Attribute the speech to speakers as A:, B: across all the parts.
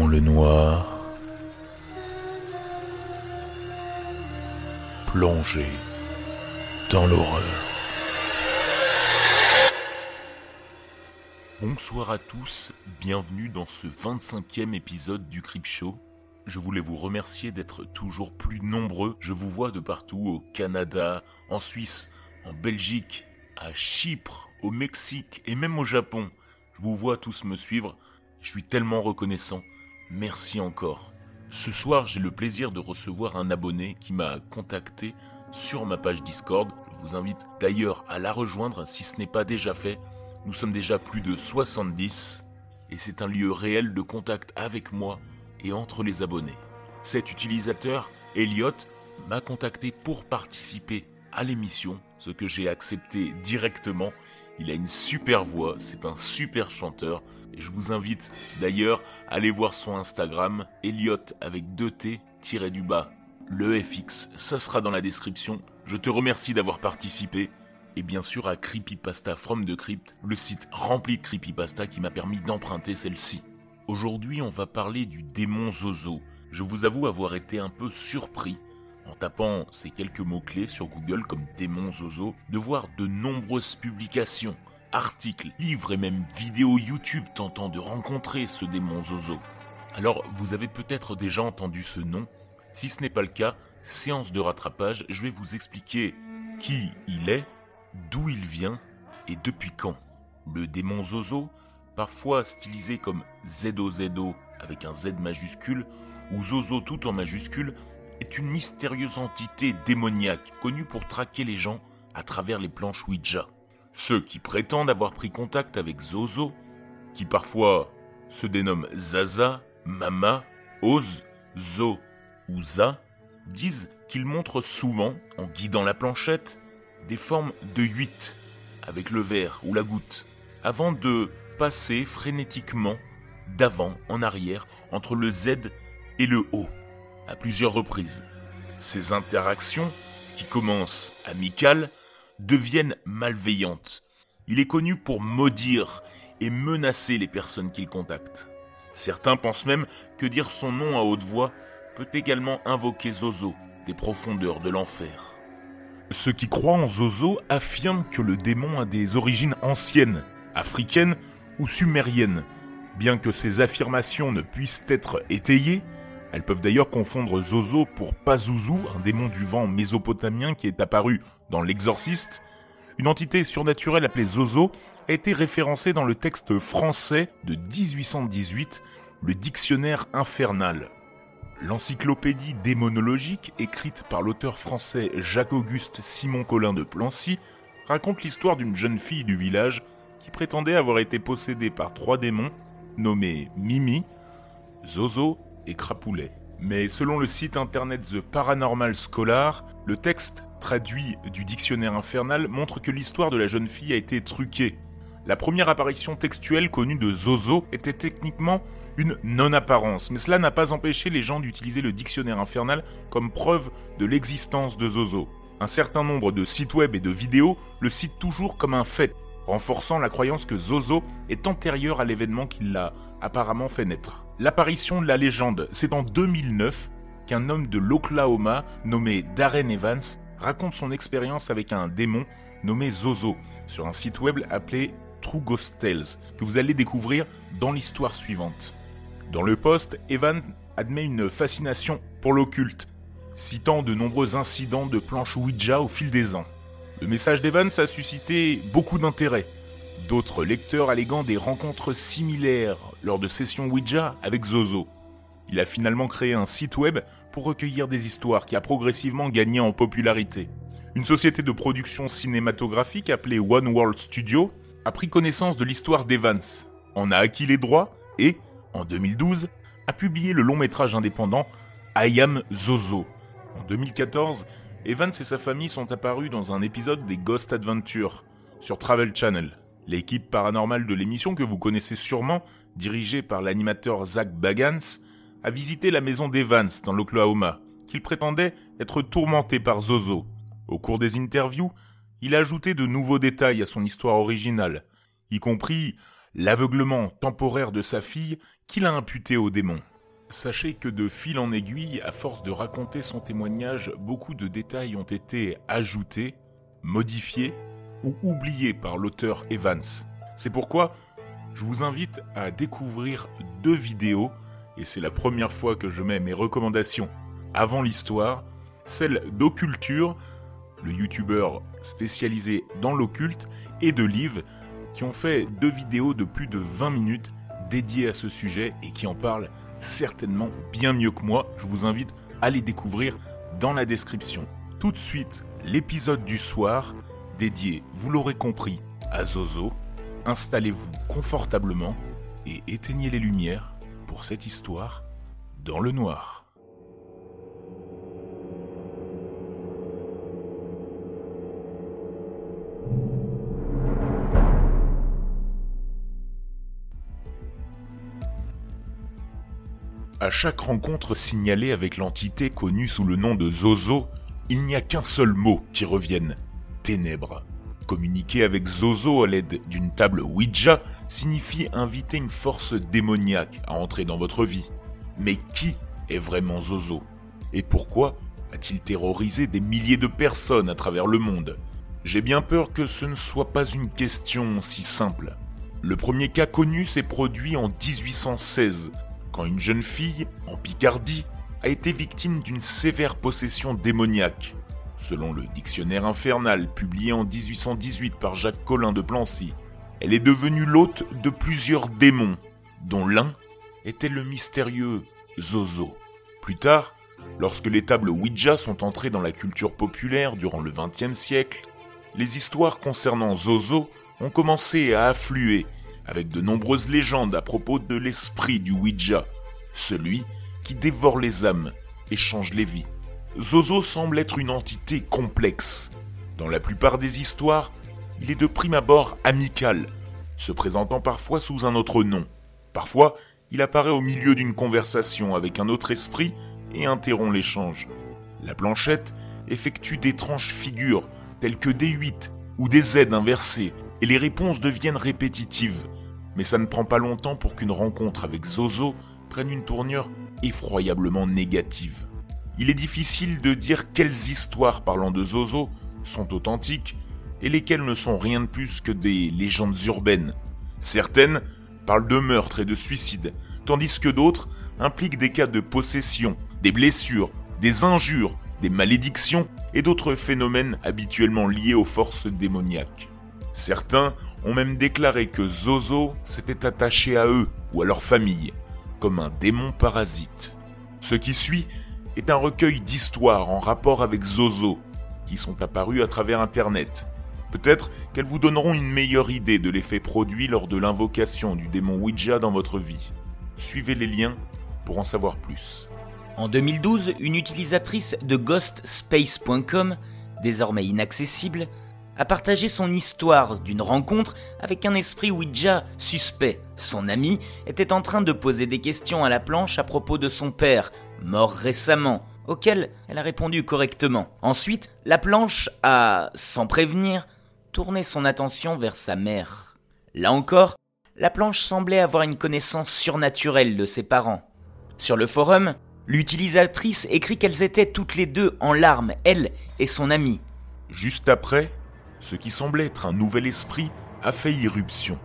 A: le noir, plongé dans l'horreur. Bonsoir à tous, bienvenue dans ce 25e épisode du Crip Show. Je voulais vous remercier d'être toujours plus nombreux. Je vous vois de partout, au Canada, en Suisse, en Belgique, à Chypre, au Mexique et même au Japon. Je vous vois tous me suivre. Je suis tellement reconnaissant. Merci encore. Ce soir, j'ai le plaisir de recevoir un abonné qui m'a contacté sur ma page Discord. Je vous invite d'ailleurs à la rejoindre si ce n'est pas déjà fait. Nous sommes déjà plus de 70 et c'est un lieu réel de contact avec moi et entre les abonnés. Cet utilisateur, Elliot, m'a contacté pour participer à l'émission, ce que j'ai accepté directement. Il a une super voix, c'est un super chanteur. Je vous invite d'ailleurs à aller voir son Instagram, Elliot avec 2 T tiré du bas. Le FX, ça sera dans la description. Je te remercie d'avoir participé. Et bien sûr à Creepypasta From the Crypt, le site rempli de creepypasta qui m'a permis d'emprunter celle-ci. Aujourd'hui, on va parler du démon Zozo. Je vous avoue avoir été un peu surpris en tapant ces quelques mots-clés sur Google comme démon Zozo, de voir de nombreuses publications, articles, livres et même vidéos YouTube tentant de rencontrer ce démon Zozo. Alors, vous avez peut-être déjà entendu ce nom. Si ce n'est pas le cas, séance de rattrapage, je vais vous expliquer qui il est, d'où il vient et depuis quand. Le démon Zozo, parfois stylisé comme ZOZO avec un Z majuscule ou Zozo tout en majuscule, est une mystérieuse entité démoniaque connue pour traquer les gens à travers les planches Ouija. Ceux qui prétendent avoir pris contact avec Zozo, qui parfois se dénomment Zaza, Mama, Oz, Zo ou Za, disent qu'ils montrent souvent, en guidant la planchette, des formes de 8 avec le verre ou la goutte, avant de passer frénétiquement d'avant en arrière entre le Z et le O à plusieurs reprises. Ces interactions, qui commencent amicales, deviennent malveillantes. Il est connu pour maudire et menacer les personnes qu'il contacte. Certains pensent même que dire son nom à haute voix peut également invoquer Zozo des profondeurs de l'enfer. Ceux qui croient en Zozo affirment que le démon a des origines anciennes, africaines ou sumériennes. Bien que ces affirmations ne puissent être étayées, elles peuvent d'ailleurs confondre Zozo pour Pazuzu, un démon du vent mésopotamien qui est apparu dans L'Exorciste. Une entité surnaturelle appelée Zozo a été référencée dans le texte français de 1818, le Dictionnaire infernal. L'encyclopédie démonologique, écrite par l'auteur français Jacques-Auguste Simon Collin de Plancy, raconte l'histoire d'une jeune fille du village qui prétendait avoir été possédée par trois démons nommés Mimi, Zozo et Crapoulet. Mais selon le site internet The Paranormal Scholar, le texte traduit du dictionnaire infernal montre que l'histoire de la jeune fille a été truquée. La première apparition textuelle connue de Zozo était techniquement une non-apparence, mais cela n'a pas empêché les gens d'utiliser le dictionnaire infernal comme preuve de l'existence de Zozo. Un certain nombre de sites web et de vidéos le citent toujours comme un fait, renforçant la croyance que Zozo est antérieur à l'événement qui l'a apparemment fait naître. L'apparition de la légende, c'est en 2009 qu'un homme de l'Oklahoma nommé Darren Evans raconte son expérience avec un démon nommé Zozo sur un site web appelé True Ghost Tales que vous allez découvrir dans l'histoire suivante. Dans le post, Evans admet une fascination pour l'occulte, citant de nombreux incidents de planches Ouija au fil des ans. Le message d'Evans a suscité beaucoup d'intérêt, d'autres lecteurs alléguant des rencontres similaires lors de sessions Ouija avec Zozo. Il a finalement créé un site web pour recueillir des histoires qui a progressivement gagné en popularité. Une société de production cinématographique appelée One World Studio a pris connaissance de l'histoire d'Evans, en a acquis les droits et, en 2012, a publié le long métrage indépendant I Am Zozo. En 2014, Evans et sa famille sont apparus dans un épisode des Ghost Adventures sur Travel Channel. L'équipe paranormale de l'émission que vous connaissez sûrement, dirigée par l'animateur Zach Bagans, a visité la maison d'Evans dans l'Oklahoma, qu'il prétendait être tourmenté par Zozo. Au cours des interviews, il a ajouté de nouveaux détails à son histoire originale, y compris l'aveuglement temporaire de sa fille Qui l'a imputé au démon Sachez que de fil en aiguille, à force de raconter son témoignage, beaucoup de détails ont été ajoutés, modifiés ou oubliés par l'auteur Evans. C'est pourquoi je vous invite à découvrir deux vidéos, et c'est la première fois que je mets mes recommandations avant l'histoire, celle d'Occulture, le youtubeur spécialisé dans l'occulte, et de Liv, qui ont fait deux vidéos de plus de 20 minutes dédiées à ce sujet et qui en parlent certainement bien mieux que moi. Je vous invite à les découvrir dans la description. Tout de suite, l'épisode du soir dédié, vous l'aurez compris, à Zozo. Installez-vous confortablement et éteignez les lumières pour cette histoire dans le noir. À chaque rencontre signalée avec l'entité connue sous le nom de Zozo, il n'y a qu'un seul mot qui revienne ténèbres. Communiquer avec Zozo à l'aide d'une table Ouija signifie inviter une force démoniaque à entrer dans votre vie. Mais qui est vraiment Zozo? Et pourquoi a-t-il terrorisé des milliers de personnes à travers le monde? J'ai bien peur que ce ne soit pas une question si simple. Le premier cas connu s'est produit en 1816 quand une jeune fille, en Picardie, a été victime d'une sévère possession démoniaque. Selon le dictionnaire infernal publié en 1818 par Jacques Collin de Plancy, elle est devenue l'hôte de plusieurs démons, dont l'un était le mystérieux Zozo. Plus tard, lorsque les tables Ouija sont entrées dans la culture populaire durant le XXe siècle, les histoires concernant Zozo ont commencé à affluer avec de nombreuses légendes à propos de l'esprit du Ouija, celui qui dévore les âmes et change les vies. Zozo semble être une entité complexe. Dans la plupart des histoires, il est de prime abord amical, se présentant parfois sous un autre nom. Parfois, il apparaît au milieu d'une conversation avec un autre esprit et interrompt l'échange. La planchette effectue d'étranges figures telles que des 8 ou des Z inversés et les réponses deviennent répétitives. Mais ça ne prend pas longtemps pour qu'une rencontre avec Zozo prenne une tournure effroyablement négative. Il est difficile de dire quelles histoires parlant de Zozo sont authentiques et lesquelles ne sont rien de plus que des légendes urbaines. Certaines parlent de meurtres et de suicides, tandis que d'autres impliquent des cas de possession, des blessures, des injures, des malédictions et d'autres phénomènes habituellement liés aux forces démoniaques. Certains ont même déclaré que Zozo s'était attaché à eux ou à leur famille, comme un démon parasite. Ce qui suit est un recueil d'histoires en rapport avec Zozo, qui sont apparues à travers Internet. Peut-être qu'elles vous donneront une meilleure idée de l'effet produit lors de l'invocation du démon Ouija dans votre vie. Suivez les liens pour en savoir plus.
B: En 2012, une utilisatrice de ghostspace.com, désormais inaccessible, a partagé son histoire d'une rencontre avec un esprit Ouija suspect. Son ami était en train de poser des questions à la planche à propos de son père, mort récemment, auquel elle a répondu correctement. Ensuite, la planche a, sans prévenir, tourné son attention vers sa mère. Là encore, la planche semblait avoir une connaissance surnaturelle de ses parents. Sur le forum, l'utilisatrice écrit qu'elles étaient toutes les deux en larmes, elle et son ami.
A: Juste après, ce qui semblait être un nouvel esprit a fait irruption.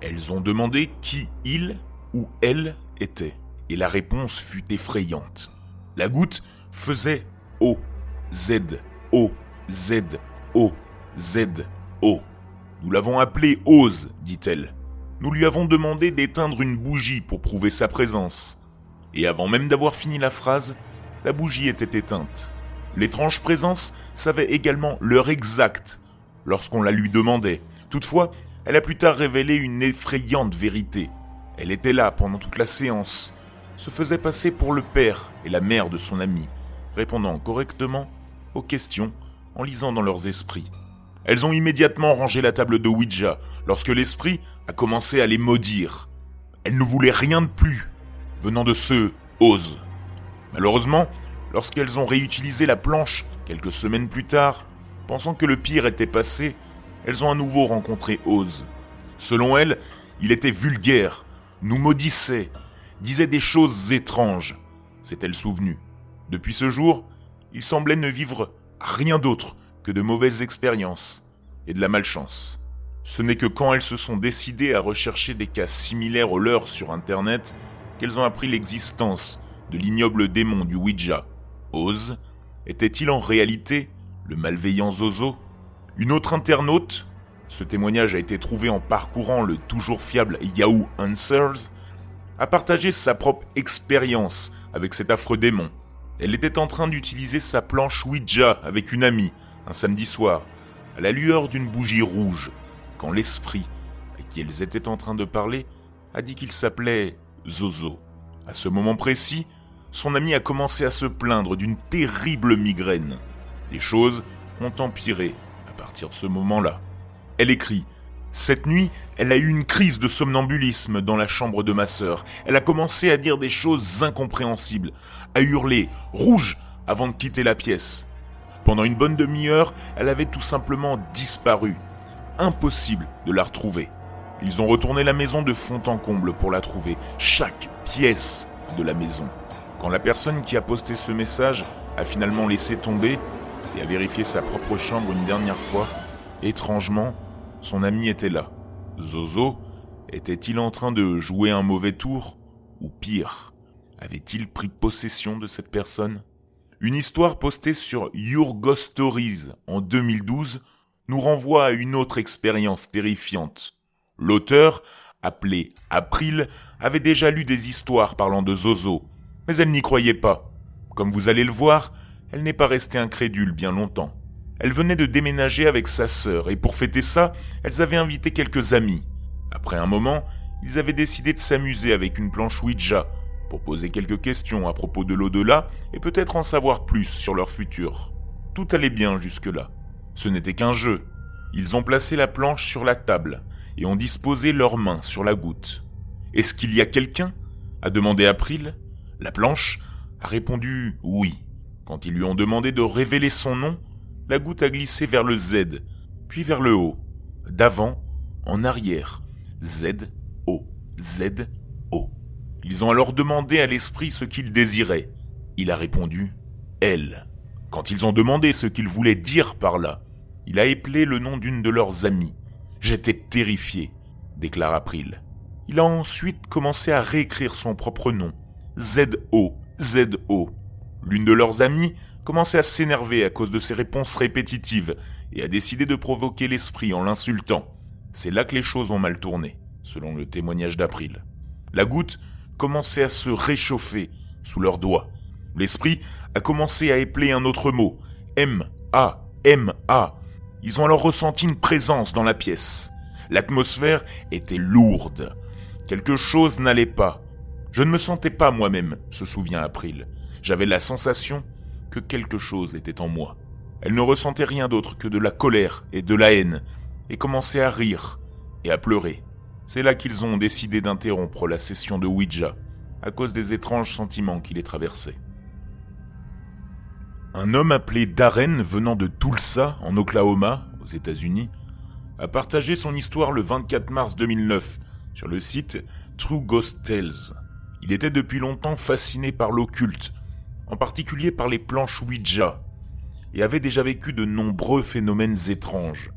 A: Elles ont demandé qui il ou elle était, et la réponse fut effrayante. La goutte faisait O, Z, O, Z, O, Z, O. Nous l'avons appelé Ose, dit-elle. Nous lui avons demandé d'éteindre une bougie pour prouver sa présence. Et avant même d'avoir fini la phrase, la bougie était éteinte. L'étrange présence savait également l'heure exacte lorsqu'on la lui demandait. Toutefois, elle a plus tard révélé une effrayante vérité. Elle était là pendant toute la séance, se faisait passer pour le père et la mère de son ami, répondant correctement aux questions en lisant dans leurs esprits. Elles ont immédiatement rangé la table de Ouija lorsque l'esprit a commencé à les maudire. Elles ne voulaient rien de plus venant de ce Ose. Malheureusement, lorsqu'elles ont réutilisé la planche quelques semaines plus tard, Pensant que le pire était passé, elles ont à nouveau rencontré Oz. Selon elles, il était vulgaire, nous maudissait, disait des choses étranges, s'est-elle souvenue. Depuis ce jour, il semblait ne vivre rien d'autre que de mauvaises expériences et de la malchance. Ce n'est que quand elles se sont décidées à rechercher des cas similaires aux leurs sur Internet qu'elles ont appris l'existence de l'ignoble démon du Ouija. Oz était-il en réalité le malveillant Zozo? Une autre internaute, ce témoignage a été trouvé en parcourant le toujours fiable Yahoo Answers, a partagé sa propre expérience avec cet affreux démon. Elle était en train d'utiliser sa planche Ouija avec une amie, un samedi soir, à la lueur d'une bougie rouge, quand l'esprit à qui elles étaient en train de parler a dit qu'il s'appelait Zozo. À ce moment précis, son ami a commencé à se plaindre d'une terrible migraine. Les choses ont empiré à partir de ce moment-là. Elle écrit Cette nuit, elle a eu une crise de somnambulisme dans la chambre de ma sœur. Elle a commencé à dire des choses incompréhensibles, à hurler rouge avant de quitter la pièce. Pendant une bonne demi-heure, elle avait tout simplement disparu. Impossible de la retrouver. Ils ont retourné la maison de fond en comble pour la trouver, chaque pièce de la maison. Quand la personne qui a posté ce message a finalement laissé tomber et a vérifié sa propre chambre une dernière fois, étrangement, son ami était là. Zozo était-il en train de jouer un mauvais tour Ou pire, avait-il pris possession de cette personne? Une histoire postée sur Your Ghost Stories en 2012 nous renvoie à une autre expérience terrifiante. L'auteur, appelé April, avait déjà lu des histoires parlant de Zozo, mais elle n'y croyait pas. Comme vous allez le voir, elle n'est pas restée incrédule bien longtemps. Elle venait de déménager avec sa sœur et pour fêter ça, elles avaient invité quelques amis. Après un moment, ils avaient décidé de s'amuser avec une planche Ouija pour poser quelques questions à propos de l'au-delà et peut-être en savoir plus sur leur futur. Tout allait bien jusque-là. Ce n'était qu'un jeu. Ils ont placé la planche sur la table et ont disposé leurs mains sur la goutte. Est-ce qu'il y a quelqu'un? a demandé April. La planche a répondu oui. Quand ils lui ont demandé de révéler son nom, la goutte a glissé vers le Z, puis vers le haut, d'avant en arrière. Z, O, Z, O. Ils ont alors demandé à l'esprit ce qu'il désirait. Il a répondu Elle. Quand ils ont demandé ce qu'il voulait dire par là, il a épelé le nom d'une de leurs amies. J'étais terrifié, déclare April. Il a ensuite commencé à réécrire son propre nom. Z-O, Z-O. L'une de leurs amies commençait à s'énerver à cause de ses réponses répétitives et a décidé de provoquer l'esprit en l'insultant. C'est là que les choses ont mal tourné, selon le témoignage d'April. La goutte commençait à se réchauffer sous leurs doigts. L'esprit a commencé à épeler un autre mot, M-A, M-A. Ils ont alors ressenti une présence dans la pièce. L'atmosphère était lourde. Quelque chose n'allait pas. Je ne me sentais pas moi-même, se souvient April. J'avais la sensation que quelque chose était en moi. Elle ne ressentait rien d'autre que de la colère et de la haine, et commençait à rire et à pleurer. C'est là qu'ils ont décidé d'interrompre la session de Ouija, à cause des étranges sentiments qui les traversaient. Un homme appelé Darren venant de Tulsa, en Oklahoma, aux États-Unis, a partagé son histoire le 24 mars 2009 sur le site True Ghost Tales. Il était depuis longtemps fasciné par l'occulte, en particulier par les planches Ouija, et avait déjà vécu de nombreux phénomènes étranges.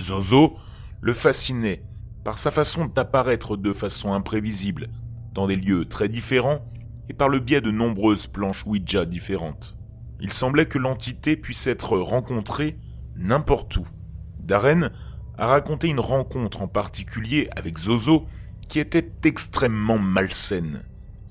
A: Zozo le fascinait par sa façon d'apparaître de façon imprévisible, dans des lieux très différents, et par le biais de nombreuses planches Ouija différentes. Il semblait que l'entité puisse être rencontrée n'importe où. Darren a raconté une rencontre en particulier avec Zozo qui était extrêmement malsaine.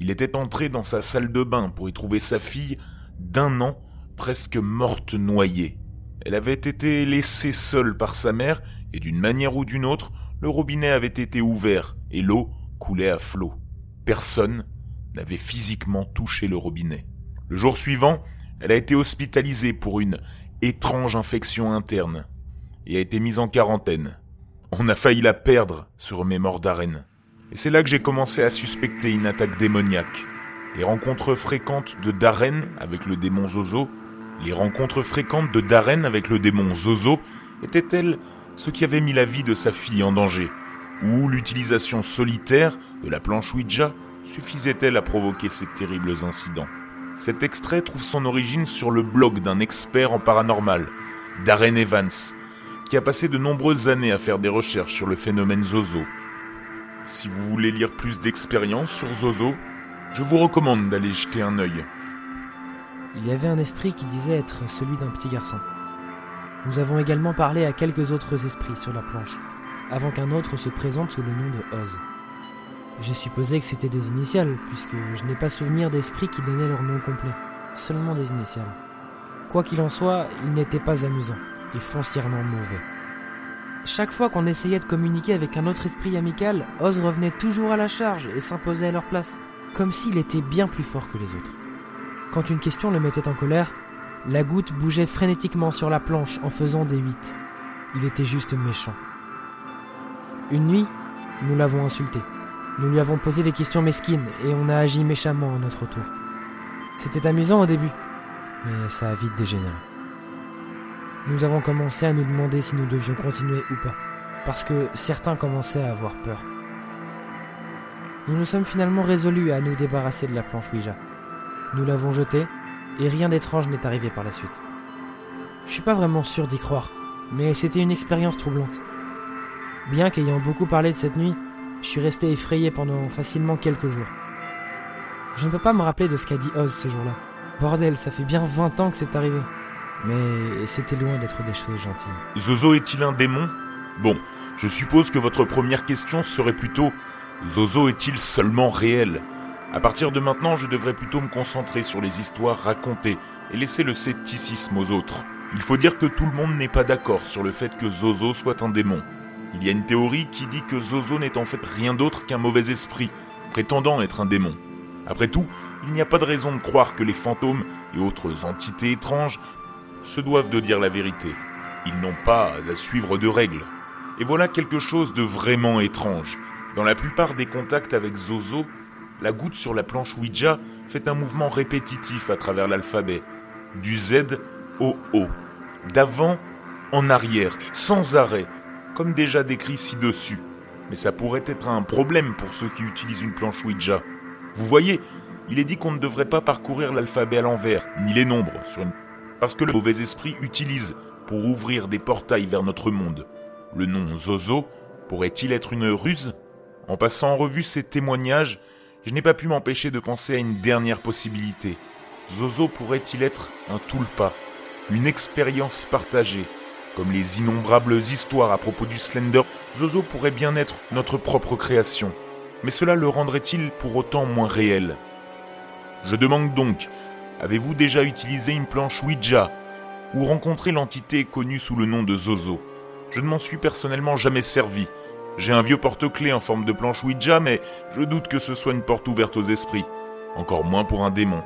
A: Il était entré dans sa salle de bain pour y trouver sa fille d'un an, presque morte noyée. Elle avait été laissée seule par sa mère, et d'une manière ou d'une autre, le robinet avait été ouvert, et l'eau coulait à flot. Personne n'avait physiquement touché le robinet. Le jour suivant, elle a été hospitalisée pour une étrange infection interne, et a été mise en quarantaine. On a failli la perdre, se remémore Darren. Et c'est là que j'ai commencé à suspecter une attaque démoniaque. Les rencontres fréquentes de Darren avec le démon Zozo, les rencontres fréquentes de Darren avec le démon Zozo étaient-elles ce qui avait mis la vie de sa fille en danger? Ou l'utilisation solitaire de la planche Ouija suffisait-elle à provoquer ces terribles incidents? Cet extrait trouve son origine sur le blog d'un expert en paranormal, Darren Evans, qui a passé de nombreuses années à faire des recherches sur le phénomène Zozo. Si vous voulez lire plus d'expériences sur Zozo, je vous recommande d'aller jeter un œil.
C: Il y avait un esprit qui disait être celui d'un petit garçon. Nous avons également parlé à quelques autres esprits sur la planche, avant qu'un autre se présente sous le nom de Oz. J'ai supposé que c'était des initiales, puisque je n'ai pas souvenir d'esprits qui donnaient leur nom complet, seulement des initiales. Quoi qu'il en soit, il n'était pas amusant, et foncièrement mauvais. Chaque fois qu'on essayait de communiquer avec un autre esprit amical, Oz revenait toujours à la charge et s'imposait à leur place, comme s'il était bien plus fort que les autres. Quand une question le mettait en colère, la goutte bougeait frénétiquement sur la planche en faisant des huit. Il était juste méchant. Une nuit, nous l'avons insulté. Nous lui avons posé des questions mesquines et on a agi méchamment à notre tour. C'était amusant au début, mais ça a vite dégénéré. Nous avons commencé à nous demander si nous devions continuer ou pas, parce que certains commençaient à avoir peur. Nous nous sommes finalement résolus à nous débarrasser de la planche Ouija. Nous l'avons jetée, et rien d'étrange n'est arrivé par la suite. Je suis pas vraiment sûr d'y croire, mais c'était une expérience troublante. Bien qu'ayant beaucoup parlé de cette nuit, je suis resté effrayé pendant facilement quelques jours. Je ne peux pas me rappeler de ce qu'a dit Oz ce jour-là. Bordel, ça fait bien 20 ans que c'est arrivé. Mais c'était loin d'être des choses gentilles.
A: Zozo est-il un démon? Bon, je suppose que votre première question serait plutôt Zozo est-il seulement réel? À partir de maintenant, je devrais plutôt me concentrer sur les histoires racontées et laisser le scepticisme aux autres. Il faut dire que tout le monde n'est pas d'accord sur le fait que Zozo soit un démon. Il y a une théorie qui dit que Zozo n'est en fait rien d'autre qu'un mauvais esprit, prétendant être un démon. Après tout, il n'y a pas de raison de croire que les fantômes et autres entités étranges se doivent de dire la vérité. Ils n'ont pas à suivre de règles. Et voilà quelque chose de vraiment étrange. Dans la plupart des contacts avec Zozo, la goutte sur la planche Ouija fait un mouvement répétitif à travers l'alphabet, du Z au O, d'avant en arrière, sans arrêt, comme déjà décrit ci-dessus. Mais ça pourrait être un problème pour ceux qui utilisent une planche Ouija. Vous voyez, il est dit qu'on ne devrait pas parcourir l'alphabet à l'envers, ni les nombres, sur une parce que le mauvais esprit utilise pour ouvrir des portails vers notre monde. Le nom Zozo pourrait-il être une ruse? En passant en revue ces témoignages, je n'ai pas pu m'empêcher de penser à une dernière possibilité. Zozo pourrait-il être un tulpa, une expérience partagée Comme les innombrables histoires à propos du Slender, Zozo pourrait bien être notre propre création. Mais cela le rendrait-il pour autant moins réel? Je demande donc Avez-vous déjà utilisé une planche Ouija ou rencontré l'entité connue sous le nom de Zozo? Je ne m'en suis personnellement jamais servi. J'ai un vieux porte-clés en forme de planche Ouija, mais je doute que ce soit une porte ouverte aux esprits. Encore moins pour un démon.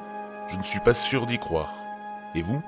A: Je ne suis pas sûr d'y croire. Et vous?